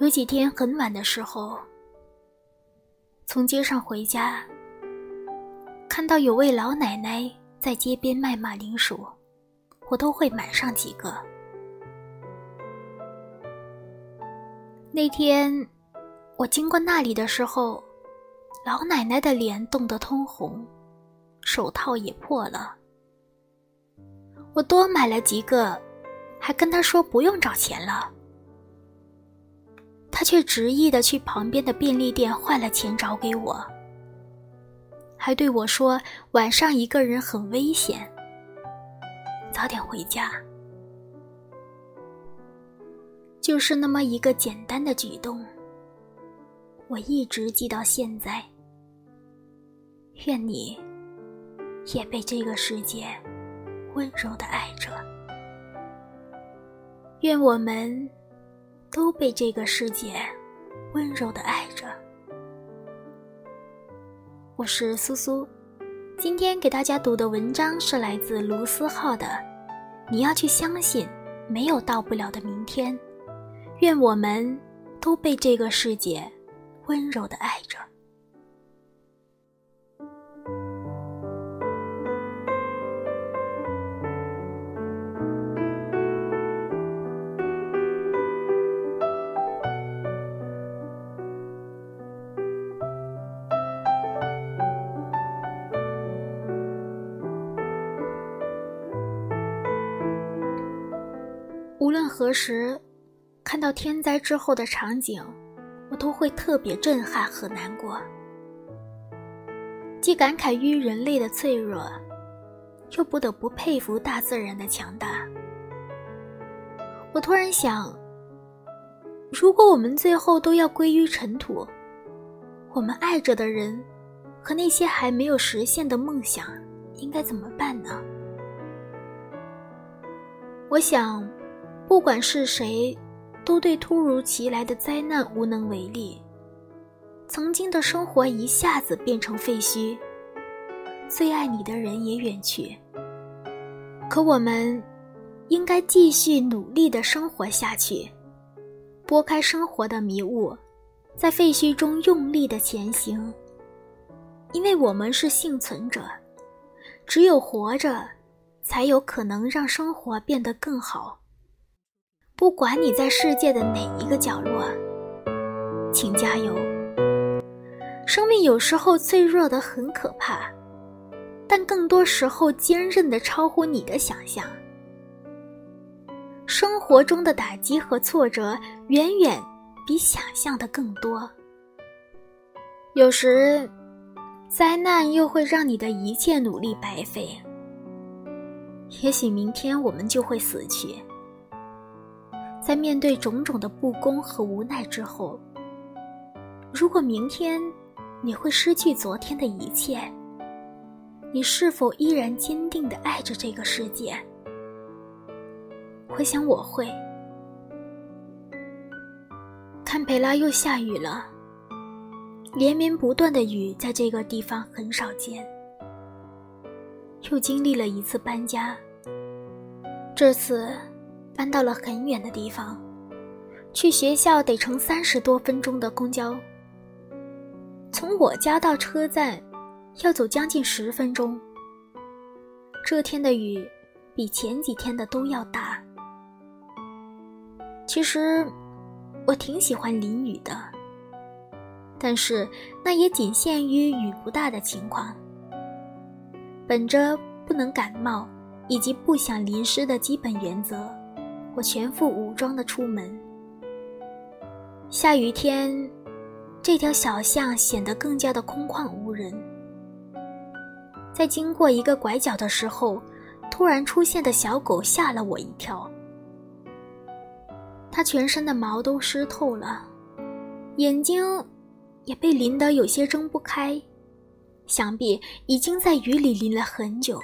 有几天很晚的时候，从街上回家，看到有位老奶奶在街边卖马铃薯，我都会买上几个。那天我经过那里的时候，老奶奶的脸冻得通红，手套也破了。我多买了几个，还跟她说不用找钱了。他却执意的去旁边的便利店换了钱找给我，还对我说晚上一个人很危险，早点回家。就是那么一个简单的举动，我一直记到现在。愿你也被这个世界温柔的爱着，愿我们。都被这个世界温柔的爱着。我是苏苏，今天给大家读的文章是来自卢思浩的《你要去相信，没有到不了的明天》。愿我们都被这个世界温柔的爱着。无论何时，看到天灾之后的场景，我都会特别震撼和难过，既感慨于人类的脆弱，又不得不佩服大自然的强大。我突然想，如果我们最后都要归于尘土，我们爱着的人和那些还没有实现的梦想，应该怎么办呢？我想。不管是谁，都对突如其来的灾难无能为力。曾经的生活一下子变成废墟，最爱你的人也远去。可我们，应该继续努力的生活下去，拨开生活的迷雾，在废墟中用力的前行。因为我们是幸存者，只有活着，才有可能让生活变得更好。不管你在世界的哪一个角落，请加油。生命有时候脆弱的很可怕，但更多时候坚韧的超乎你的想象。生活中的打击和挫折远远比想象的更多。有时，灾难又会让你的一切努力白费。也许明天我们就会死去。在面对种种的不公和无奈之后，如果明天你会失去昨天的一切，你是否依然坚定的爱着这个世界？我想我会。堪培拉又下雨了，连绵不断的雨在这个地方很少见。又经历了一次搬家，这次。搬到了很远的地方，去学校得乘三十多分钟的公交。从我家到车站，要走将近十分钟。这天的雨，比前几天的都要大。其实，我挺喜欢淋雨的，但是那也仅限于雨不大的情况。本着不能感冒，以及不想淋湿的基本原则。全副武装的出门。下雨天，这条小巷显得更加的空旷无人。在经过一个拐角的时候，突然出现的小狗吓了我一跳。它全身的毛都湿透了，眼睛也被淋得有些睁不开，想必已经在雨里淋了很久。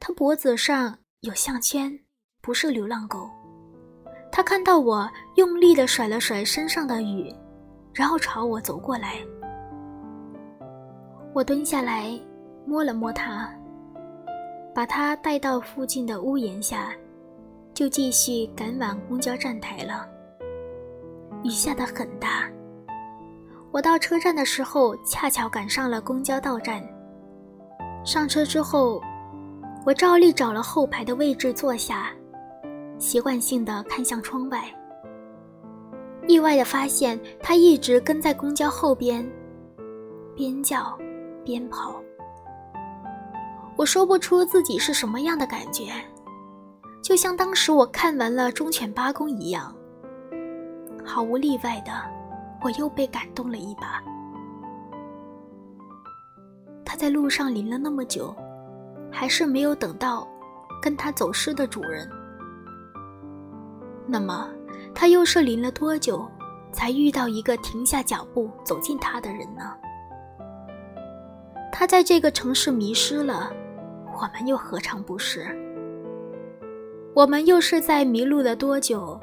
它脖子上有项圈。不是流浪狗，它看到我，用力的甩了甩身上的雨，然后朝我走过来。我蹲下来，摸了摸它，把它带到附近的屋檐下，就继续赶往公交站台了。雨下的很大。我到车站的时候，恰巧赶上了公交到站。上车之后，我照例找了后排的位置坐下，习惯性的看向窗外。意外的发现，他一直跟在公交后边，边叫边跑。我说不出自己是什么样的感觉，就像当时我看完了《忠犬八公》一样，毫无例外的，我又被感动了一把。他在路上淋了那么久，还是没有等到跟他走失的主人。那么，他又是淋了多久，才遇到一个停下脚步走近他的人呢？他在这个城市迷失了，我们又何尝不是？我们又是在迷路了多久，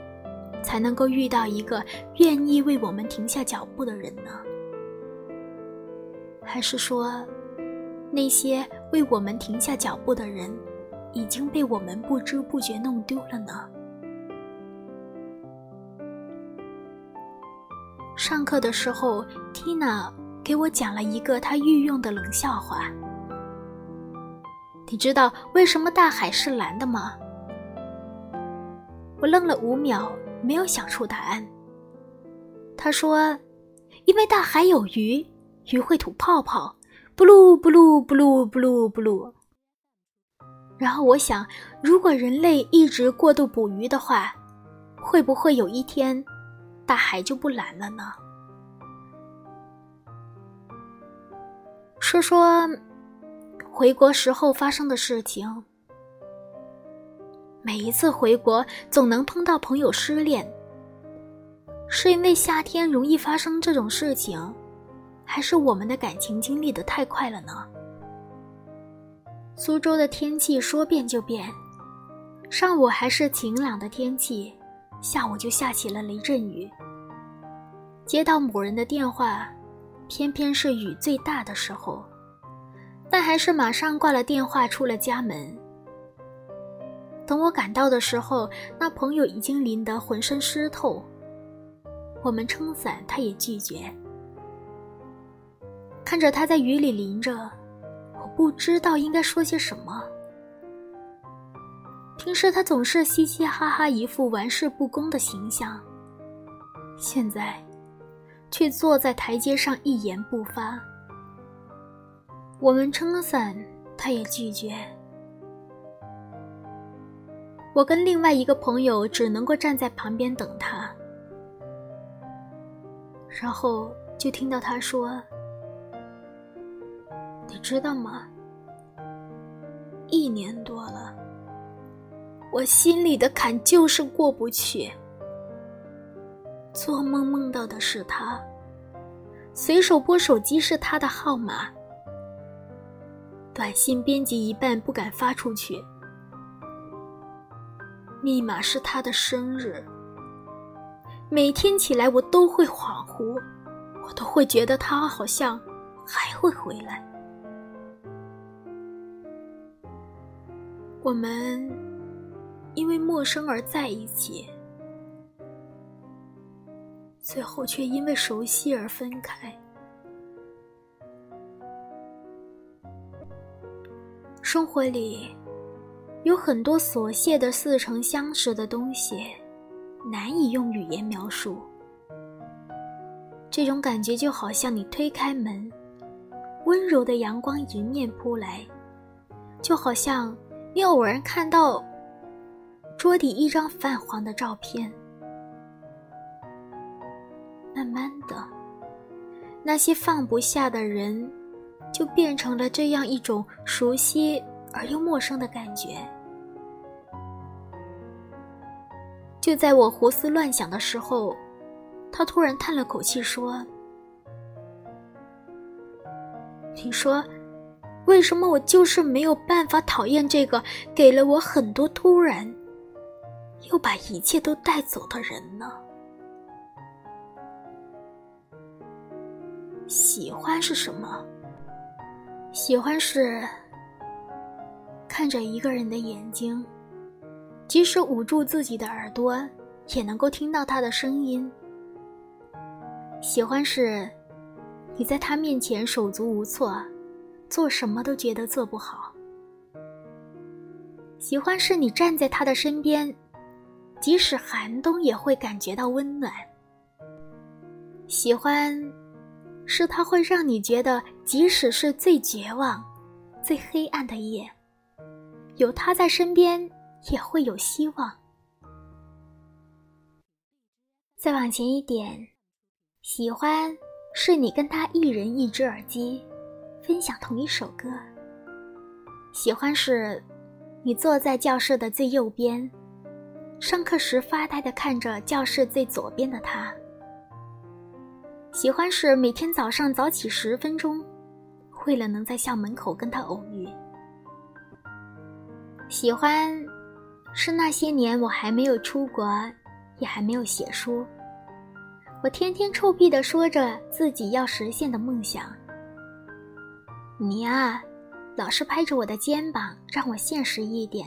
才能够遇到一个愿意为我们停下脚步的人呢？还是说？那些为我们停下脚步的人，已经被我们不知不觉弄丢了呢。上课的时候，Tina 给我讲了一个她御用的冷笑话。你知道为什么大海是蓝的吗？我愣了五秒，没有想出答案。他说：“因为大海有鱼，鱼会吐泡泡。”，blue blue blue blue blue。然后我想，如果人类一直过度捕鱼的话，会不会有一天，大海就不蓝了呢？说说回国时候发生的事情。每一次回国，总能碰到朋友失恋，是因为夏天容易发生这种事情。还是我们的感情经历的太快了呢。苏州的天气说变就变，上午还是晴朗的天气，下午就下起了雷阵雨。接到某人的电话，偏偏是雨最大的时候，但还是马上挂了电话，出了家门。等我赶到的时候，那朋友已经淋得浑身湿透。我们撑伞，他也拒绝。看着他在雨里淋着，我不知道应该说些什么。平时他总是嘻嘻哈哈，一副玩世不恭的形象，现在却坐在台阶上一言不发。我们撑了伞，他也拒绝。我跟另外一个朋友只能够站在旁边等他，然后就听到他说。你知道吗？一年多了，我心里的坎就是过不去。做梦梦到的是他，随手拨手机是他的号码，短信编辑一半不敢发出去，密码是他的生日。每天起来我都会恍惚，我都会觉得他好像还会回来。我们因为陌生而在一起，最后却因为熟悉而分开。生活里有很多琐屑的似曾相识的东西，难以用语言描述。这种感觉就好像你推开门，温柔的阳光迎面扑来，就好像。你偶然看到桌底一张泛黄的照片，慢慢的，那些放不下的人，就变成了这样一种熟悉而又陌生的感觉。就在我胡思乱想的时候，他突然叹了口气说：“你说。”为什么我就是没有办法讨厌这个给了我很多突然，又把一切都带走的人呢？喜欢是什么？喜欢是看着一个人的眼睛，即使捂住自己的耳朵，也能够听到他的声音，喜欢是，你在他面前手足无措，做什么都觉得做不好。喜欢是你站在他的身边，即使寒冬也会感觉到温暖。喜欢，是他会让你觉得，即使是最绝望、最黑暗的夜，有他在身边也会有希望。再往前一点，喜欢是你跟他一人一只耳机，分享同一首歌。喜欢是。你坐在教室的最右边，上课时发呆的看着教室最左边的他。喜欢是每天早上早起十分钟，为了能在校门口跟他偶遇。喜欢，是那些年我还没有出国，也还没有写书，我天天臭屁的说着自己要实现的梦想。你啊。老是拍着我的肩膀，让我现实一点，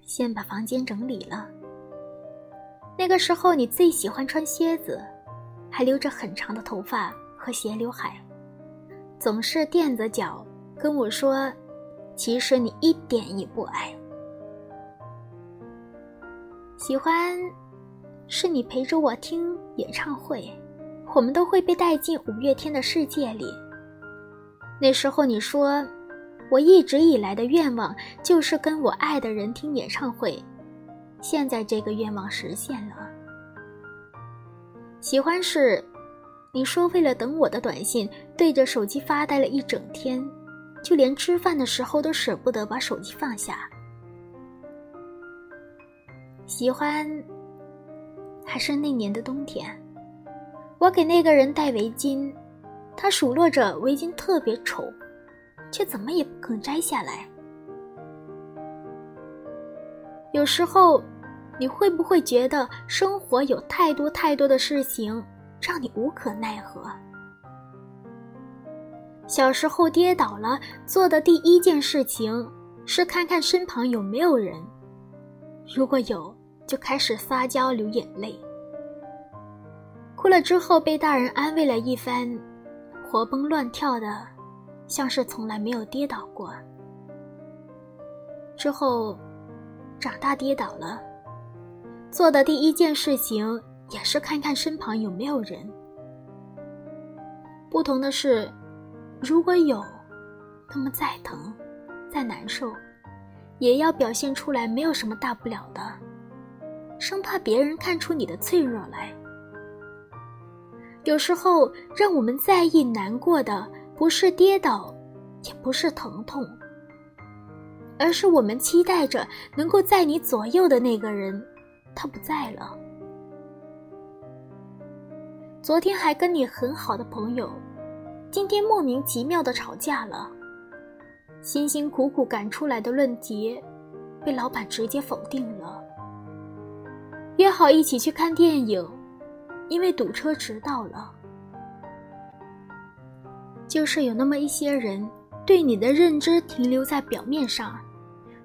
先把房间整理了。那个时候，你最喜欢穿靴子，还留着很长的头发和斜刘海，总是垫着脚跟我说：“其实你一点也不矮。”喜欢，是你陪着我听演唱会，我们都会被带进五月天的世界里。那时候你说。我一直以来的愿望就是跟我爱的人听演唱会，现在这个愿望实现了。喜欢是，你说为了等我的短信，对着手机发呆了一整天，就连吃饭的时候都舍不得把手机放下。喜欢，还是那年的冬天，我给那个人戴围巾，他数落着围巾特别丑。却怎么也不肯摘下来。有时候，你会不会觉得生活有太多太多的事情让你无可奈何？小时候跌倒了，做的第一件事情是看看身旁有没有人，如果有，就开始撒娇流眼泪。哭了之后被大人安慰了一番，活蹦乱跳的。像是从来没有跌倒过。之后，长大跌倒了，做的第一件事情也是看看身旁有没有人。不同的是，如果有，那么再疼、再难受，也要表现出来，没有什么大不了的，生怕别人看出你的脆弱来。有时候，让我们在意、难过的。不是跌倒，也不是疼痛，而是我们期待着能够在你左右的那个人，他不在了。昨天还跟你很好的朋友，今天莫名其妙的吵架了。辛辛苦苦赶出来的论题，被老板直接否定了。约好一起去看电影，因为堵车迟到了。就是有那么一些人，对你的认知停留在表面上，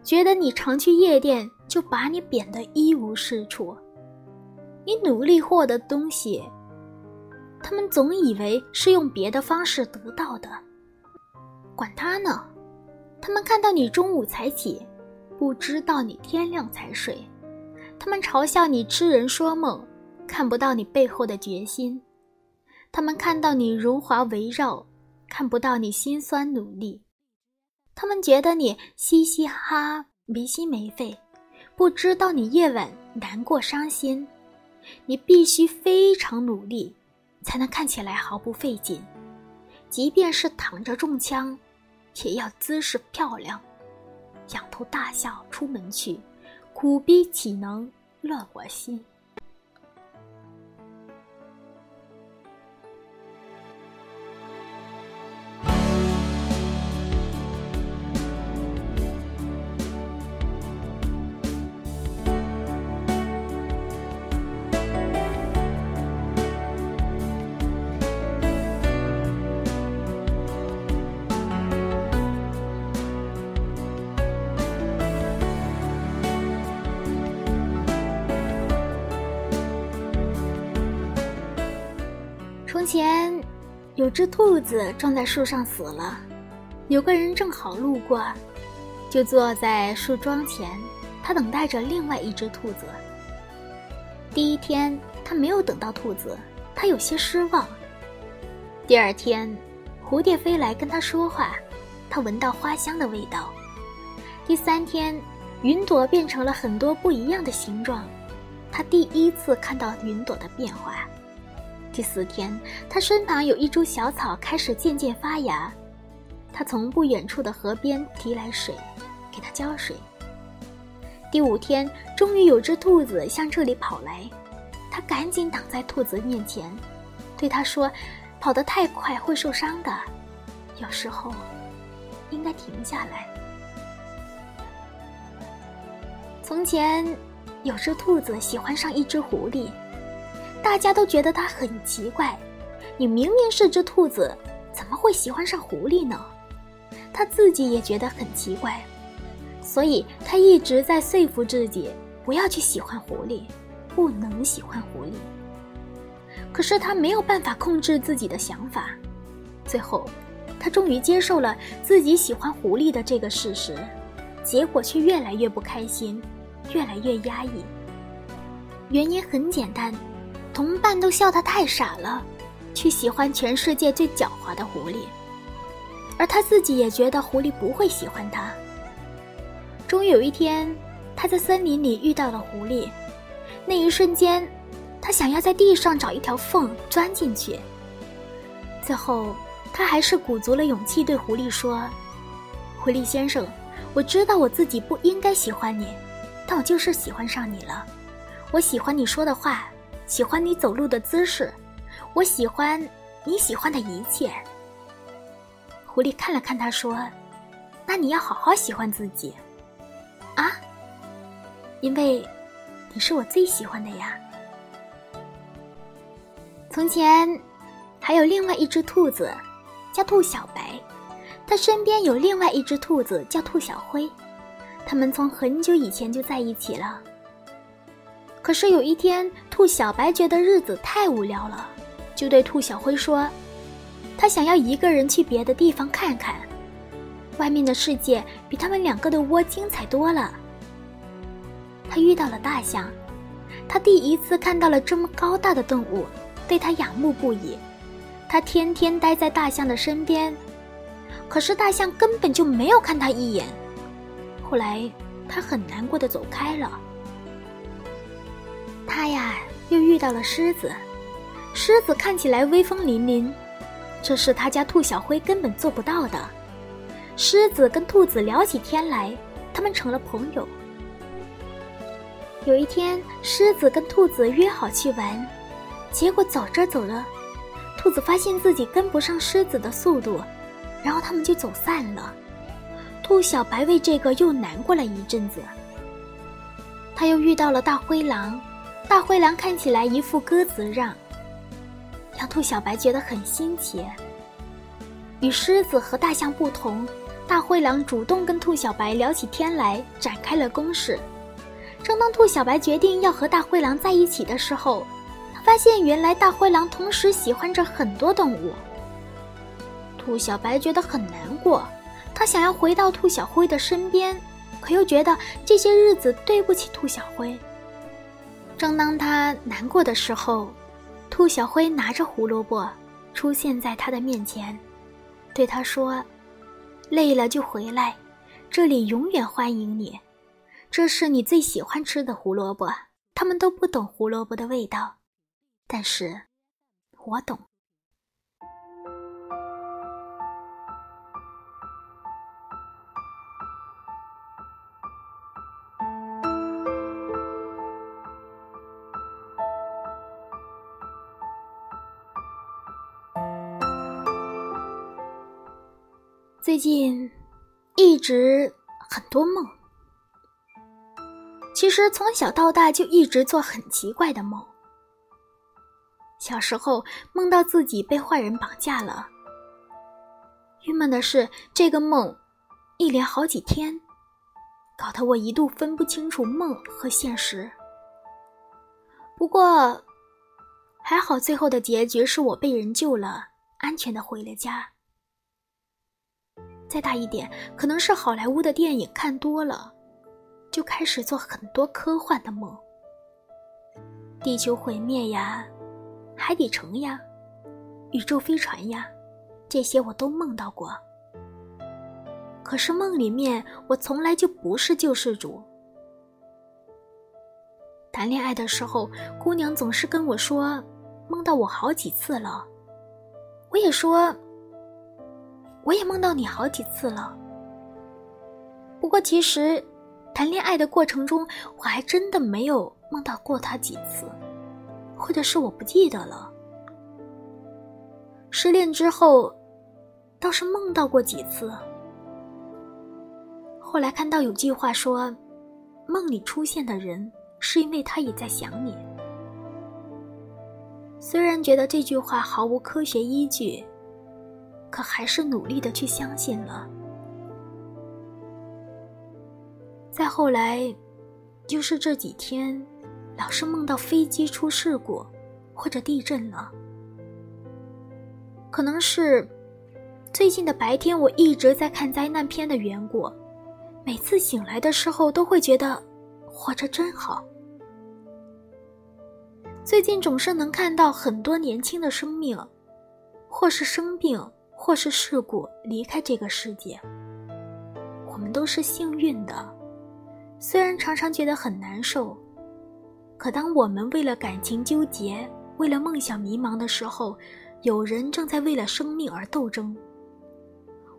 觉得你常去夜店，就把你贬得一无是处。你努力获得东西，他们总以为是用别的方式得到的，管他呢。他们看到你中午才起，不知道你天亮才睡。他们嘲笑你痴人说梦，看不到你背后的决心。他们看到你荣华围绕。看不到你心酸努力，他们觉得你嘻嘻哈哈没心没肺，不知道你夜晚难过伤心。你必须非常努力，才能看起来毫不费劲，即便是躺着中枪，也要姿势漂亮，仰头大笑出门去，苦逼岂能乐我心？从前，有只兔子撞在树上死了，有个人正好路过，就坐在树桩前，他等待着另外一只兔子。第一天，他没有等到兔子，他有些失望。第二天，蝴蝶飞来跟他说话，他闻到花香的味道。第三天，云朵变成了很多不一样的形状，他第一次看到云朵的变化。第四天，他身旁有一株小草开始渐渐发芽。他从不远处的河边提来水，给它浇水。第五天，终于有只兔子向这里跑来，他赶紧挡在兔子面前，对他说：“跑得太快会受伤的，有时候应该停下来。”从前，有只兔子喜欢上一只狐狸。大家都觉得他很奇怪，你明明是只兔子，怎么会喜欢上狐狸呢？他自己也觉得很奇怪，所以他一直在说服自己不要去喜欢狐狸，不能喜欢狐狸。可是他没有办法控制自己的想法，最后，他终于接受了自己喜欢狐狸的这个事实，结果却越来越不开心，越来越压抑。原因很简单。同伴都笑他太傻了，去喜欢全世界最狡猾的狐狸，而他自己也觉得狐狸不会喜欢他。终于有一天，他在森林里遇到了狐狸，那一瞬间，他想要在地上找一条缝钻进去。最后，他还是鼓足了勇气对狐狸说：“狐狸先生，我知道我自己不应该喜欢你，但我就是喜欢上你了。我喜欢你说的话。”喜欢你走路的姿势，我喜欢你喜欢的一切。狐狸看了看他，说：“那你要好好喜欢自己，啊，因为你是我最喜欢的呀。”从前还有另外一只兔子，叫兔小白，它身边有另外一只兔子叫兔小灰，他们从很久以前就在一起了。可是有一天，兔小白觉得日子太无聊了，就对兔小灰说：“他想要一个人去别的地方看看，外面的世界比他们两个的窝精彩多了。”他遇到了大象，他第一次看到了这么高大的动物，对他仰慕不已。他天天待在大象的身边，可是大象根本就没有看他一眼。后来，他很难过的走开了。他呀，又遇到了狮子。狮子看起来威风凛凛，这是他家兔小灰根本做不到的。狮子跟兔子聊起天来，他们成了朋友。有一天，狮子跟兔子约好去玩，结果走着走着，兔子发现自己跟不上狮子的速度，然后他们就走散了。兔小白为这个又难过了一阵子。他又遇到了大灰狼。大灰狼看起来一副鸽子样，让兔小白觉得很新奇。与狮子和大象不同，大灰狼主动跟兔小白聊起天来，展开了攻势。正当兔小白决定要和大灰狼在一起的时候，他发现原来大灰狼同时喜欢着很多动物。兔小白觉得很难过，他想要回到兔小灰的身边，可又觉得这些日子对不起兔小灰。正当他难过的时候，兔小灰拿着胡萝卜出现在他的面前，对他说：“累了就回来，这里永远欢迎你。这是你最喜欢吃的胡萝卜。他们都不懂胡萝卜的味道，但是我懂。”最近一直很多梦，其实从小到大就一直做很奇怪的梦。小时候梦到自己被坏人绑架了，郁闷的是这个梦一连好几天，搞得我一度分不清楚梦和现实。不过还好最后的结局是我被人救了，安全的回了家。再大一点，可能是好莱坞的电影看多了，就开始做很多科幻的梦。地球毁灭呀，海底城呀，宇宙飞船呀，这些我都梦到过。可是梦里面，我从来就不是救世主。谈恋爱的时候，姑娘总是跟我说，梦到我好几次了。我也说，我也梦到你好几次了。不过其实，谈恋爱的过程中，我还真的没有梦到过他几次，或者是我不记得了。失恋之后，倒是梦到过几次。后来看到有句话说，梦里出现的人。是因为他也在想你。虽然觉得这句话毫无科学依据，可还是努力的去相信了。再后来，就是这几天，老是梦到飞机出事故，或者地震了。可能是最近的白天我一直在看灾难片的缘故，每次醒来的时候都会觉得活着真好。最近总是能看到很多年轻的生命，或是生病，或是事故离开这个世界。我们都是幸运的，虽然常常觉得很难受，可当我们为了感情纠结，为了梦想迷茫的时候，有人正在为了生命而斗争。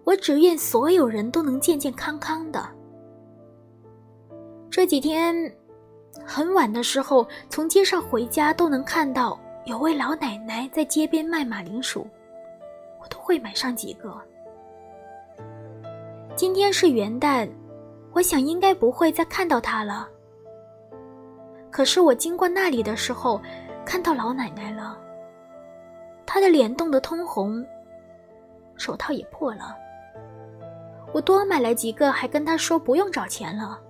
我只愿所有人都能健健康康的。这几天。很晚的时候，从街上回家都能看到有位老奶奶在街边卖马铃薯，我都会买上几个。今天是元旦，我想应该不会再看到她了。可是我经过那里的时候，看到老奶奶了，她的脸冻得通红，手套也破了。我多买了几个，还跟她说不用找钱了。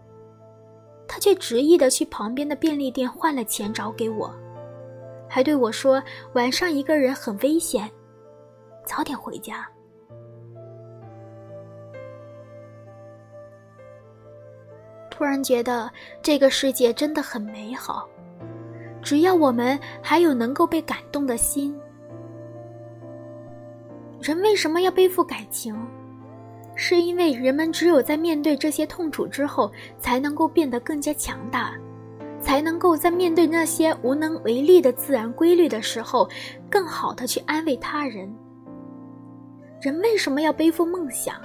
他却执意的去旁边的便利店换了钱找给我，还对我说晚上一个人很危险，早点回家。突然觉得这个世界真的很美好，只要我们还有能够被感动的心。人为什么要背负感情？是因为人们只有在面对这些痛楚之后，才能够变得更加强大，才能够在面对那些无能为力的自然规律的时候，更好的去安慰他人。人为什么要背负梦想？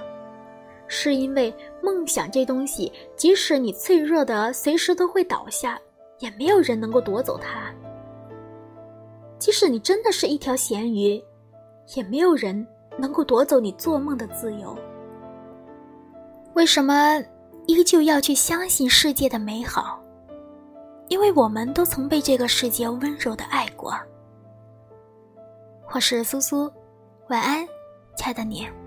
是因为梦想这东西，即使你脆弱的随时都会倒下，也没有人能够夺走它。即使你真的是一条咸鱼，也没有人能够夺走你做梦的自由。为什么依旧要去相信世界的美好？因为我们都曾被这个世界温柔的爱过。我是苏苏，晚安，亲爱的你。